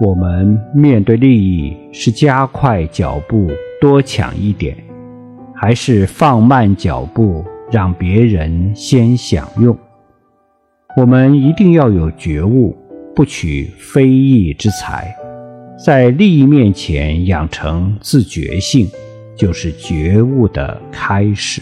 我们面对利益是加快脚步多抢一点，还是放慢脚步让别人先享用？我们一定要有觉悟，不取非义之财，在利益面前养成自觉性，就是觉悟的开始。